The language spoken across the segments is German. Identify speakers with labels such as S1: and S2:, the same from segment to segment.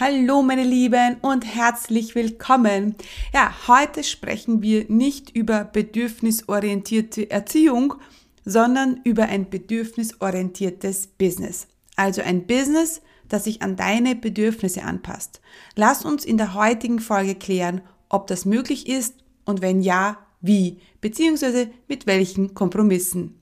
S1: Hallo meine Lieben und herzlich willkommen. Ja, heute sprechen wir nicht über bedürfnisorientierte Erziehung, sondern über ein bedürfnisorientiertes Business. Also ein Business, das sich an deine Bedürfnisse anpasst. Lass uns in der heutigen Folge klären, ob das möglich ist und wenn ja, wie, beziehungsweise mit welchen Kompromissen.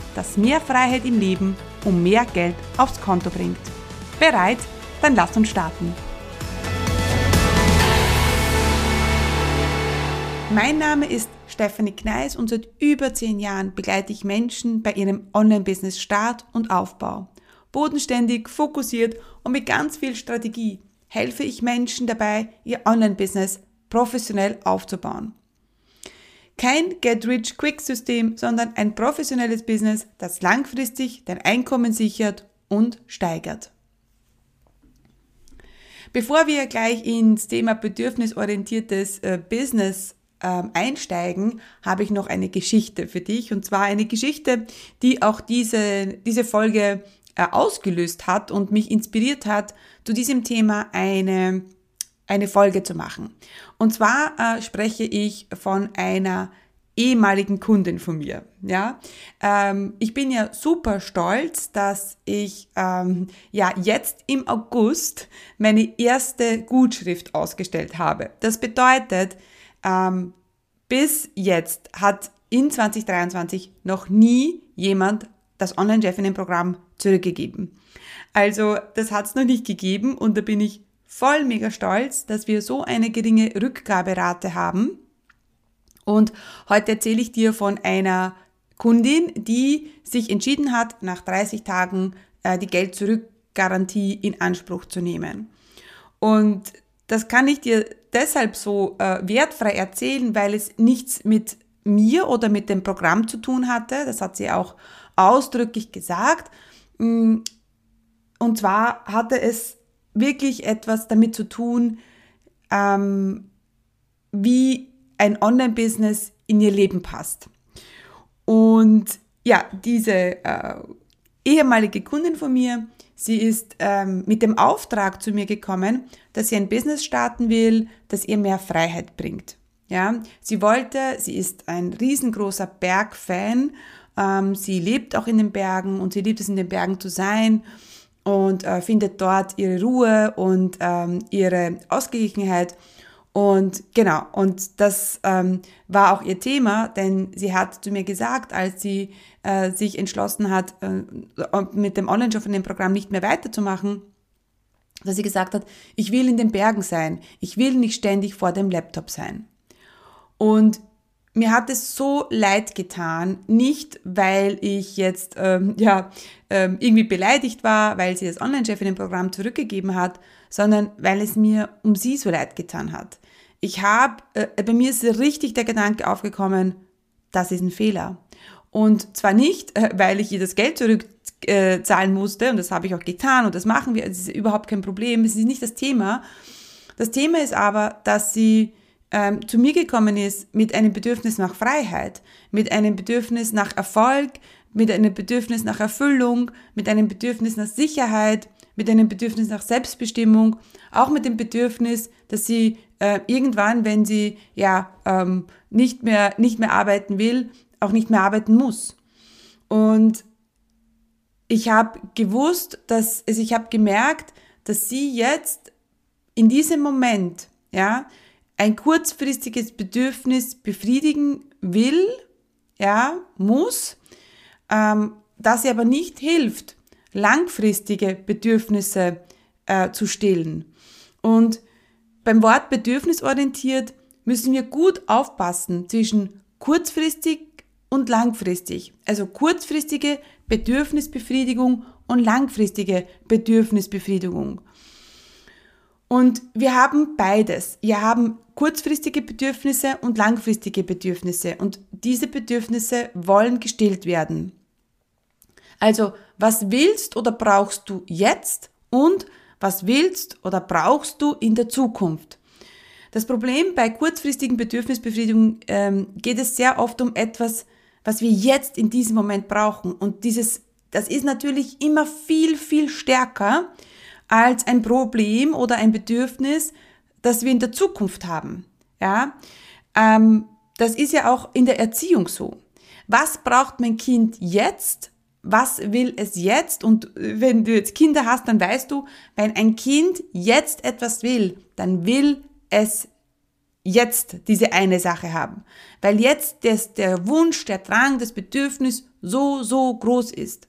S1: das mehr Freiheit im Leben und mehr Geld aufs Konto bringt. Bereit? Dann lass uns starten. Mein Name ist Stephanie Kneis und seit über zehn Jahren begleite ich Menschen bei ihrem Online-Business Start und Aufbau. Bodenständig, fokussiert und mit ganz viel Strategie helfe ich Menschen dabei, ihr Online-Business professionell aufzubauen. Kein Get-Rich-Quick-System, sondern ein professionelles Business, das langfristig dein Einkommen sichert und steigert. Bevor wir gleich ins Thema bedürfnisorientiertes äh, Business ähm, einsteigen, habe ich noch eine Geschichte für dich. Und zwar eine Geschichte, die auch diese, diese Folge äh, ausgelöst hat und mich inspiriert hat, zu diesem Thema eine eine Folge zu machen. Und zwar äh, spreche ich von einer ehemaligen Kundin von mir. Ja, ähm, ich bin ja super stolz, dass ich ähm, ja jetzt im August meine erste Gutschrift ausgestellt habe. Das bedeutet, ähm, bis jetzt hat in 2023 noch nie jemand das Online-Chefinnen-Programm zurückgegeben. Also das hat es noch nicht gegeben und da bin ich voll mega stolz, dass wir so eine geringe Rückgaberate haben. Und heute erzähle ich dir von einer Kundin, die sich entschieden hat, nach 30 Tagen äh, die Geld-Zurück-Garantie in Anspruch zu nehmen. Und das kann ich dir deshalb so äh, wertfrei erzählen, weil es nichts mit mir oder mit dem Programm zu tun hatte. Das hat sie auch ausdrücklich gesagt. Mm, und zwar hatte es wirklich etwas damit zu tun, ähm, wie ein Online-Business in ihr Leben passt. Und ja, diese äh, ehemalige Kundin von mir, sie ist ähm, mit dem Auftrag zu mir gekommen, dass sie ein Business starten will, das ihr mehr Freiheit bringt. Ja, sie wollte, sie ist ein riesengroßer Bergfan, ähm, sie lebt auch in den Bergen und sie liebt es in den Bergen zu sein und äh, findet dort ihre Ruhe und ähm, ihre Ausgeglichenheit. Und genau, und das ähm, war auch ihr Thema, denn sie hat zu mir gesagt, als sie äh, sich entschlossen hat, äh, mit dem Online-Shop von dem Programm nicht mehr weiterzumachen, dass sie gesagt hat, ich will in den Bergen sein, ich will nicht ständig vor dem Laptop sein. Und mir hat es so leid getan, nicht weil ich jetzt ähm, ja ähm, irgendwie beleidigt war, weil sie das Online-Chefinnen-Programm zurückgegeben hat, sondern weil es mir um sie so leid getan hat. Ich habe, äh, bei mir ist richtig der Gedanke aufgekommen, das ist ein Fehler. Und zwar nicht, äh, weil ich ihr das Geld zurückzahlen äh, musste, und das habe ich auch getan, und das machen wir, das ist überhaupt kein Problem, das ist nicht das Thema. Das Thema ist aber, dass sie ähm, zu mir gekommen ist mit einem Bedürfnis nach Freiheit, mit einem Bedürfnis nach Erfolg, mit einem Bedürfnis nach Erfüllung, mit einem Bedürfnis nach Sicherheit, mit einem Bedürfnis nach Selbstbestimmung, auch mit dem Bedürfnis, dass sie äh, irgendwann, wenn sie ja ähm, nicht mehr nicht mehr arbeiten will, auch nicht mehr arbeiten muss. Und ich habe gewusst, dass also ich habe gemerkt, dass sie jetzt in diesem Moment ja ein kurzfristiges Bedürfnis befriedigen will, ja, muss, ähm, das aber nicht hilft, langfristige Bedürfnisse äh, zu stillen. Und beim Wort bedürfnisorientiert müssen wir gut aufpassen zwischen kurzfristig und langfristig. Also kurzfristige Bedürfnisbefriedigung und langfristige Bedürfnisbefriedigung. Und wir haben beides. Wir haben kurzfristige Bedürfnisse und langfristige Bedürfnisse. Und diese Bedürfnisse wollen gestillt werden. Also, was willst oder brauchst du jetzt und was willst oder brauchst du in der Zukunft? Das Problem bei kurzfristigen Bedürfnisbefriedigung ähm, geht es sehr oft um etwas, was wir jetzt in diesem Moment brauchen. Und dieses, das ist natürlich immer viel, viel stärker als ein Problem oder ein Bedürfnis, das wir in der Zukunft haben. Ja, ähm, das ist ja auch in der Erziehung so. Was braucht mein Kind jetzt? Was will es jetzt? Und wenn du jetzt Kinder hast, dann weißt du, wenn ein Kind jetzt etwas will, dann will es jetzt diese eine Sache haben. Weil jetzt das, der Wunsch, der Drang, das Bedürfnis so, so groß ist.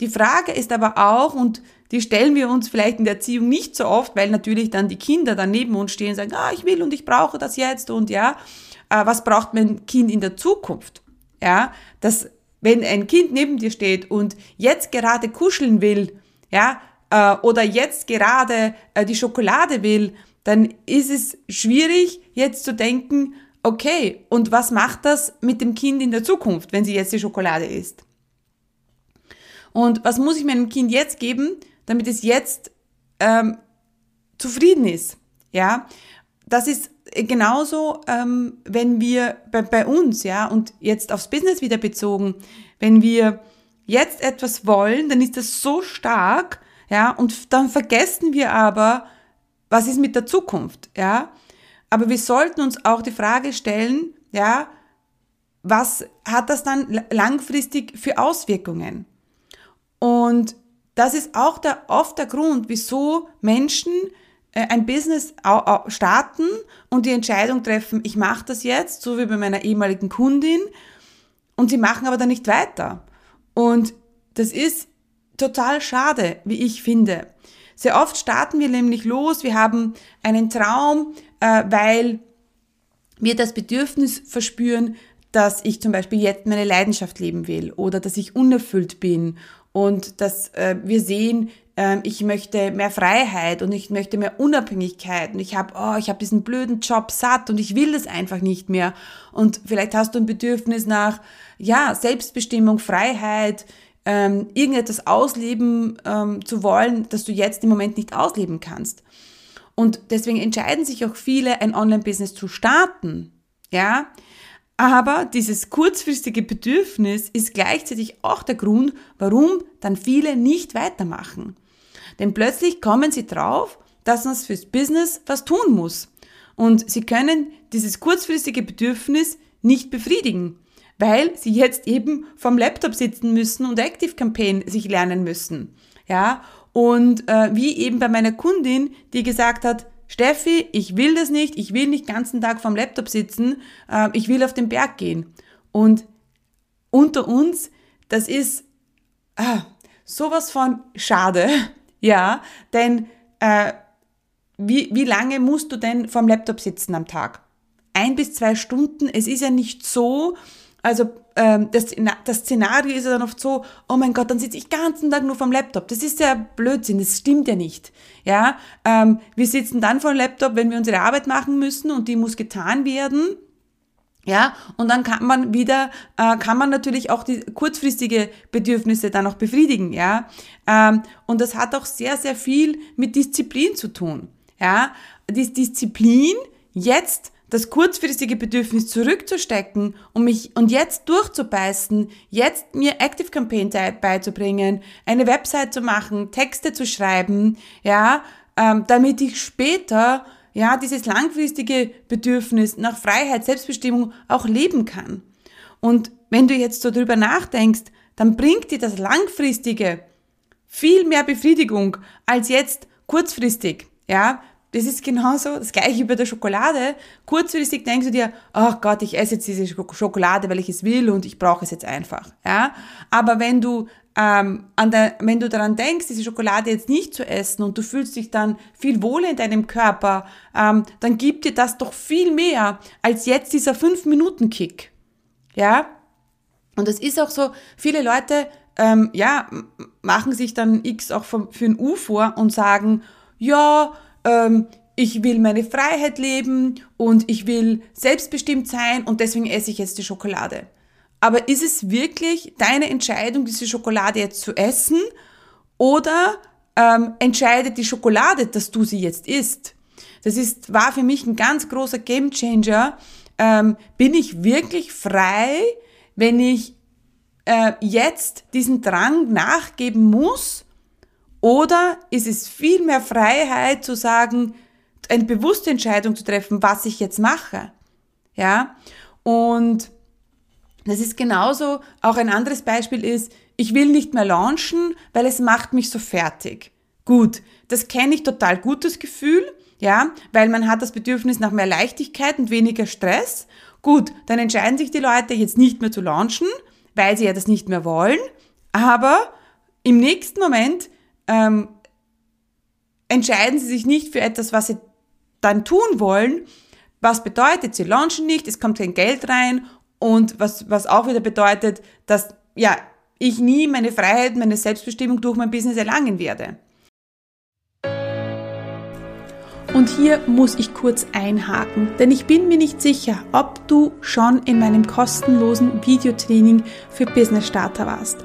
S1: Die Frage ist aber auch, und die stellen wir uns vielleicht in der Erziehung nicht so oft, weil natürlich dann die Kinder dann neben uns stehen und sagen, ah, ich will und ich brauche das jetzt und ja, äh, was braucht mein Kind in der Zukunft? Ja, dass wenn ein Kind neben dir steht und jetzt gerade kuscheln will, ja, äh, oder jetzt gerade äh, die Schokolade will, dann ist es schwierig jetzt zu denken, okay, und was macht das mit dem Kind in der Zukunft, wenn sie jetzt die Schokolade isst? Und was muss ich meinem Kind jetzt geben, damit es jetzt ähm, zufrieden ist. Ja, das ist genauso, ähm, wenn wir bei, bei uns, ja, und jetzt aufs Business wieder bezogen, wenn wir jetzt etwas wollen, dann ist das so stark, ja, und dann vergessen wir aber, was ist mit der Zukunft, ja. Aber wir sollten uns auch die Frage stellen, ja, was hat das dann langfristig für Auswirkungen? Und das ist auch der, oft der Grund, wieso Menschen äh, ein Business starten und die Entscheidung treffen, ich mache das jetzt, so wie bei meiner ehemaligen Kundin, und sie machen aber dann nicht weiter. Und das ist total schade, wie ich finde. Sehr oft starten wir nämlich los, wir haben einen Traum, äh, weil wir das Bedürfnis verspüren, dass ich zum Beispiel jetzt meine Leidenschaft leben will oder dass ich unerfüllt bin und dass äh, wir sehen, äh, ich möchte mehr Freiheit und ich möchte mehr Unabhängigkeit und ich habe oh, ich habe diesen blöden Job satt und ich will das einfach nicht mehr und vielleicht hast du ein Bedürfnis nach ja Selbstbestimmung, Freiheit, ähm, irgendetwas ausleben ähm, zu wollen, das du jetzt im Moment nicht ausleben kannst. Und deswegen entscheiden sich auch viele, ein Online-Business zu starten. Ja, aber dieses kurzfristige Bedürfnis ist gleichzeitig auch der Grund, warum dann viele nicht weitermachen. Denn plötzlich kommen sie drauf, dass man fürs Business was tun muss. Und sie können dieses kurzfristige Bedürfnis nicht befriedigen, weil sie jetzt eben vom Laptop sitzen müssen und Active Campaign sich lernen müssen. Ja, und äh, wie eben bei meiner Kundin, die gesagt hat, Steffi, ich will das nicht, ich will nicht ganzen Tag vorm Laptop sitzen, äh, ich will auf den Berg gehen. Und unter uns, das ist ah, sowas von schade, ja, denn äh, wie, wie lange musst du denn vorm Laptop sitzen am Tag? Ein bis zwei Stunden. Es ist ja nicht so, also ähm, das, das Szenario ist ja dann oft so, oh mein Gott, dann sitze ich ganzen Tag nur vom Laptop. Das ist ja Blödsinn, das stimmt ja nicht. Ja, ähm, wir sitzen dann vor Laptop, wenn wir unsere Arbeit machen müssen und die muss getan werden. Ja, und dann kann man wieder, äh, kann man natürlich auch die kurzfristige Bedürfnisse dann auch befriedigen, ja. Ähm, und das hat auch sehr, sehr viel mit Disziplin zu tun. Ja, die Disziplin, jetzt das kurzfristige Bedürfnis zurückzustecken und mich und jetzt durchzubeißen, jetzt mir Active Campaign beizubringen, eine Website zu machen, Texte zu schreiben, ja, ähm, damit ich später ja dieses langfristige Bedürfnis nach Freiheit, Selbstbestimmung auch leben kann. Und wenn du jetzt so drüber nachdenkst, dann bringt dir das langfristige viel mehr Befriedigung als jetzt kurzfristig. Ja, das ist genauso das gleiche bei der Schokolade. Kurzfristig denkst du dir, ach oh Gott, ich esse jetzt diese Schokolade, weil ich es will und ich brauche es jetzt einfach. Ja? Aber wenn du, ähm, an der, wenn du daran denkst, diese Schokolade jetzt nicht zu essen und du fühlst dich dann viel wohler in deinem Körper, ähm, dann gibt dir das doch viel mehr als jetzt dieser 5-Minuten-Kick. Ja? Und es ist auch so, viele Leute ähm, ja, machen sich dann X auch für ein U vor und sagen, ja, ähm, ich will meine Freiheit leben und ich will selbstbestimmt sein und deswegen esse ich jetzt die Schokolade. Aber ist es wirklich deine Entscheidung, diese Schokolade jetzt zu essen oder ähm, entscheidet die Schokolade, dass du sie jetzt isst? Das ist, war für mich ein ganz großer Gamechanger. Ähm, bin ich wirklich frei, wenn ich äh, jetzt diesen Drang nachgeben muss? Oder ist es viel mehr Freiheit zu sagen, eine bewusste Entscheidung zu treffen, was ich jetzt mache? Ja? Und das ist genauso, auch ein anderes Beispiel ist, ich will nicht mehr launchen, weil es macht mich so fertig. Gut, das kenne ich total gutes Gefühl, ja, weil man hat das Bedürfnis nach mehr Leichtigkeit und weniger Stress. Gut, dann entscheiden sich die Leute jetzt nicht mehr zu launchen, weil sie ja das nicht mehr wollen, aber im nächsten Moment ähm, entscheiden sie sich nicht für etwas, was sie dann tun wollen. Was bedeutet, sie launchen nicht, es kommt kein Geld rein und was, was auch wieder bedeutet, dass ja, ich nie meine Freiheit, meine Selbstbestimmung durch mein Business erlangen werde. Und hier muss ich kurz einhaken, denn ich bin mir nicht sicher, ob du schon in meinem kostenlosen Videotraining für Business Starter warst.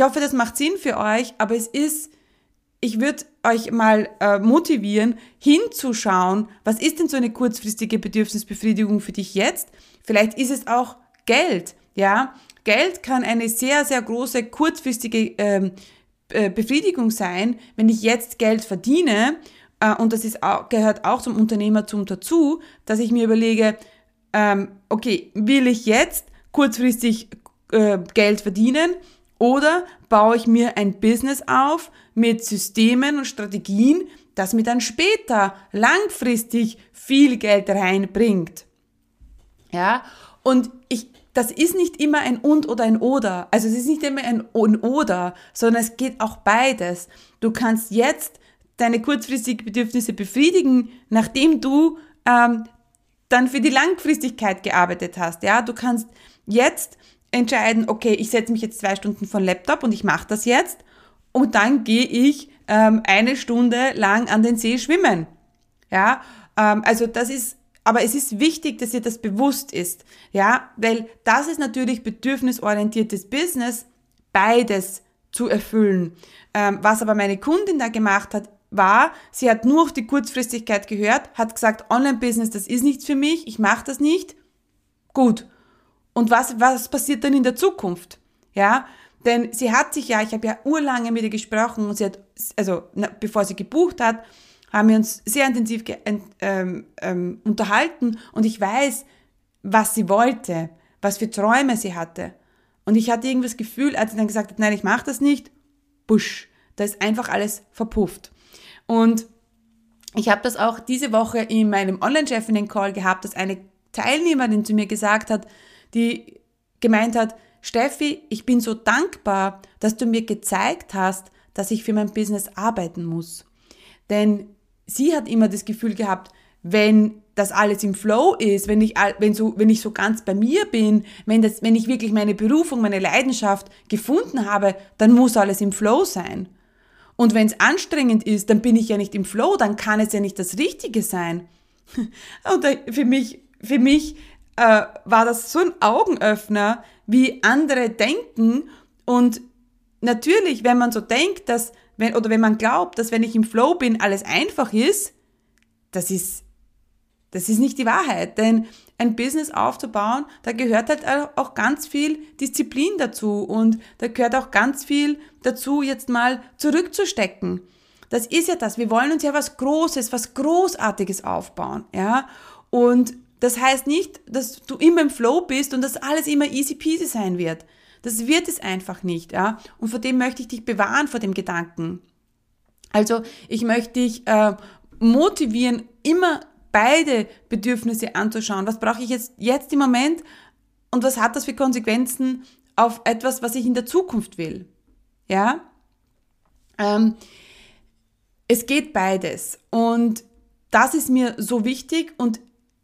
S1: Ich hoffe, das macht Sinn für euch, aber es ist ich würde euch mal äh, motivieren, hinzuschauen, was ist denn so eine kurzfristige Bedürfnisbefriedigung für dich jetzt? Vielleicht ist es auch Geld, ja. Geld kann eine sehr, sehr große kurzfristige ähm, äh, Befriedigung sein, wenn ich jetzt Geld verdiene, äh, und das ist auch, gehört auch zum Unternehmertum dazu, dass ich mir überlege, ähm, okay, will ich jetzt kurzfristig äh, Geld verdienen oder baue ich mir ein Business auf mit Systemen und Strategien, das mir dann später langfristig viel Geld reinbringt. Ja, und ich, das ist nicht immer ein und oder ein oder. Also es ist nicht immer ein und oder, sondern es geht auch beides. Du kannst jetzt deine kurzfristigen Bedürfnisse befriedigen, nachdem du ähm, dann für die Langfristigkeit gearbeitet hast. Ja, du kannst jetzt entscheiden, okay, ich setze mich jetzt zwei Stunden vor Laptop und ich mache das jetzt und dann gehe ich ähm, eine Stunde lang an den See schwimmen. Ja, ähm, also das ist, aber es ist wichtig, dass ihr das bewusst ist. Ja, weil das ist natürlich bedürfnisorientiertes Business, beides zu erfüllen. Ähm, was aber meine Kundin da gemacht hat, war, sie hat nur auf die Kurzfristigkeit gehört, hat gesagt, Online-Business, das ist nichts für mich, ich mache das nicht. Gut, und was, was passiert dann in der Zukunft? Ja, denn sie hat sich ja, ich habe ja urlange mit ihr gesprochen und sie hat, also na, bevor sie gebucht hat, haben wir uns sehr intensiv ähm, ähm, unterhalten und ich weiß, was sie wollte, was für Träume sie hatte. Und ich hatte irgendwas Gefühl, als sie dann gesagt hat, nein, ich mache das nicht, busch, da ist einfach alles verpufft. Und ich habe das auch diese Woche in meinem Online-Chefinnen-Call gehabt, dass eine Teilnehmerin zu mir gesagt hat, die gemeint hat, Steffi, ich bin so dankbar, dass du mir gezeigt hast, dass ich für mein Business arbeiten muss. Denn sie hat immer das Gefühl gehabt, wenn das alles im Flow ist, wenn ich, wenn so, wenn ich so ganz bei mir bin, wenn, das, wenn ich wirklich meine Berufung, meine Leidenschaft gefunden habe, dann muss alles im Flow sein. Und wenn es anstrengend ist, dann bin ich ja nicht im Flow, dann kann es ja nicht das Richtige sein. Und für mich, für mich äh, war das so ein Augenöffner, wie andere denken. Und natürlich, wenn man so denkt, dass, wenn, oder wenn man glaubt, dass wenn ich im Flow bin, alles einfach ist, das ist, das ist nicht die Wahrheit. Denn ein Business aufzubauen, da gehört halt auch ganz viel Disziplin dazu und da gehört auch ganz viel dazu, jetzt mal zurückzustecken. Das ist ja das. Wir wollen uns ja was Großes, was Großartiges aufbauen, ja. Und das heißt nicht, dass du immer im Flow bist und dass alles immer easy peasy sein wird. Das wird es einfach nicht, ja. Und vor dem möchte ich dich bewahren, vor dem Gedanken. Also ich möchte dich äh, motivieren, immer beide Bedürfnisse anzuschauen. Was brauche ich jetzt, jetzt im Moment und was hat das für Konsequenzen auf etwas, was ich in der Zukunft will? Ja? Ähm, es geht beides und das ist mir so wichtig und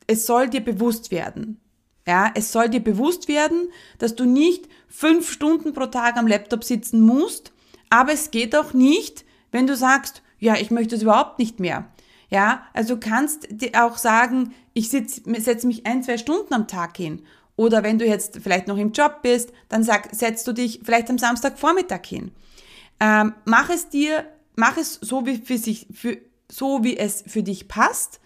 S1: es soll dir bewusst werden. Ja, es soll dir bewusst werden, dass du nicht fünf Stunden pro Tag am Laptop sitzen musst, aber es geht auch nicht, wenn du sagst, ja, ich möchte es überhaupt nicht mehr. Ja, also kannst dir auch sagen, ich setze mich ein, zwei Stunden am Tag hin. Oder wenn du jetzt vielleicht noch im Job bist, dann sag, setzt du dich vielleicht am Samstagvormittag hin. Ähm, mach es dir, mach es so wie, für sich, für, so wie es für dich passt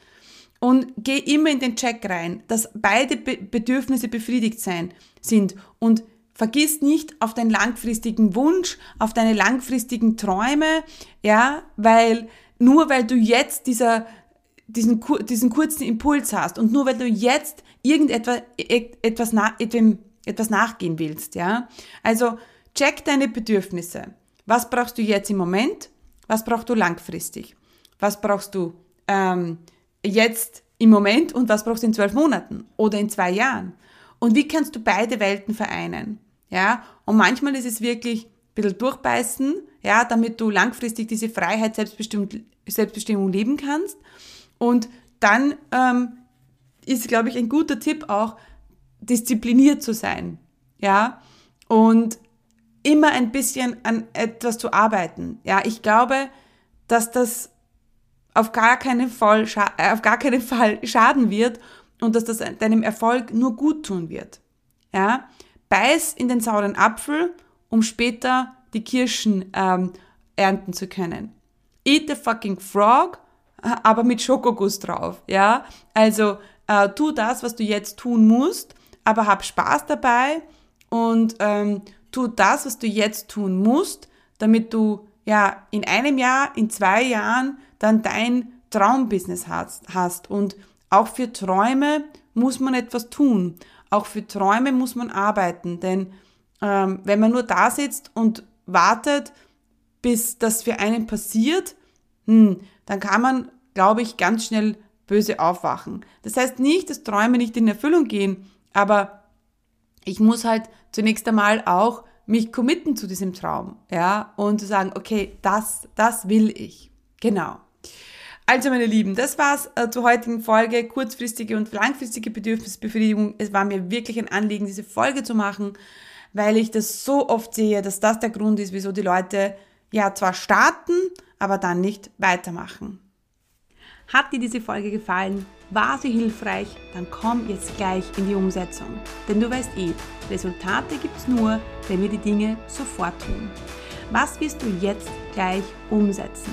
S1: und geh immer in den Check rein, dass beide Be Bedürfnisse befriedigt sein, sind und vergiss nicht auf deinen langfristigen Wunsch, auf deine langfristigen Träume, ja, weil nur weil du jetzt dieser, diesen, diesen kurzen Impuls hast und nur weil du jetzt irgendetwas e, etwas, etwas nachgehen willst, ja. Also check deine Bedürfnisse. Was brauchst du jetzt im Moment? Was brauchst du langfristig? Was brauchst du ähm, jetzt im Moment und was brauchst du in zwölf Monaten oder in zwei Jahren? Und wie kannst du beide Welten vereinen? Ja, und manchmal ist es wirklich bisschen durchbeißen, ja, damit du langfristig diese Freiheit, Selbstbestimmung leben kannst. Und dann ähm, ist, glaube ich, ein guter Tipp auch, diszipliniert zu sein, ja, und immer ein bisschen an etwas zu arbeiten. Ja, ich glaube, dass das auf gar keinen Fall, äh, auf gar keinen Fall schaden wird und dass das deinem Erfolg nur gut tun wird. Ja, beiß in den sauren Apfel um später die Kirschen ähm, ernten zu können. Eat the fucking frog, aber mit Schokoguss drauf, ja? Also äh, tu das, was du jetzt tun musst, aber hab Spaß dabei und ähm, tu das, was du jetzt tun musst, damit du ja in einem Jahr, in zwei Jahren dann dein Traumbusiness hast, hast. Und auch für Träume muss man etwas tun. Auch für Träume muss man arbeiten, denn ähm, wenn man nur da sitzt und wartet, bis das für einen passiert, hm, dann kann man, glaube ich, ganz schnell böse aufwachen. Das heißt nicht, dass Träume nicht in Erfüllung gehen, aber ich muss halt zunächst einmal auch mich committen zu diesem Traum, ja, und sagen, okay, das, das will ich. Genau. Also, meine Lieben, das war's äh, zur heutigen Folge. Kurzfristige und langfristige Bedürfnisbefriedigung. Es war mir wirklich ein Anliegen, diese Folge zu machen weil ich das so oft sehe, dass das der Grund ist, wieso die Leute ja zwar starten, aber dann nicht weitermachen. Hat dir diese Folge gefallen? War sie hilfreich? Dann komm jetzt gleich in die Umsetzung. Denn du weißt eh, Resultate gibt's nur, wenn wir die Dinge sofort tun. Was wirst du jetzt gleich umsetzen?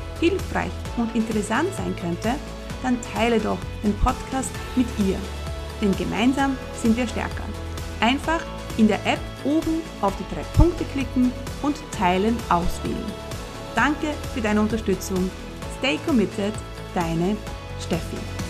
S1: hilfreich und interessant sein könnte, dann teile doch den Podcast mit ihr. Denn gemeinsam sind wir stärker. Einfach in der App oben auf die drei Punkte klicken und Teilen auswählen. Danke für deine Unterstützung. Stay committed, deine Steffi.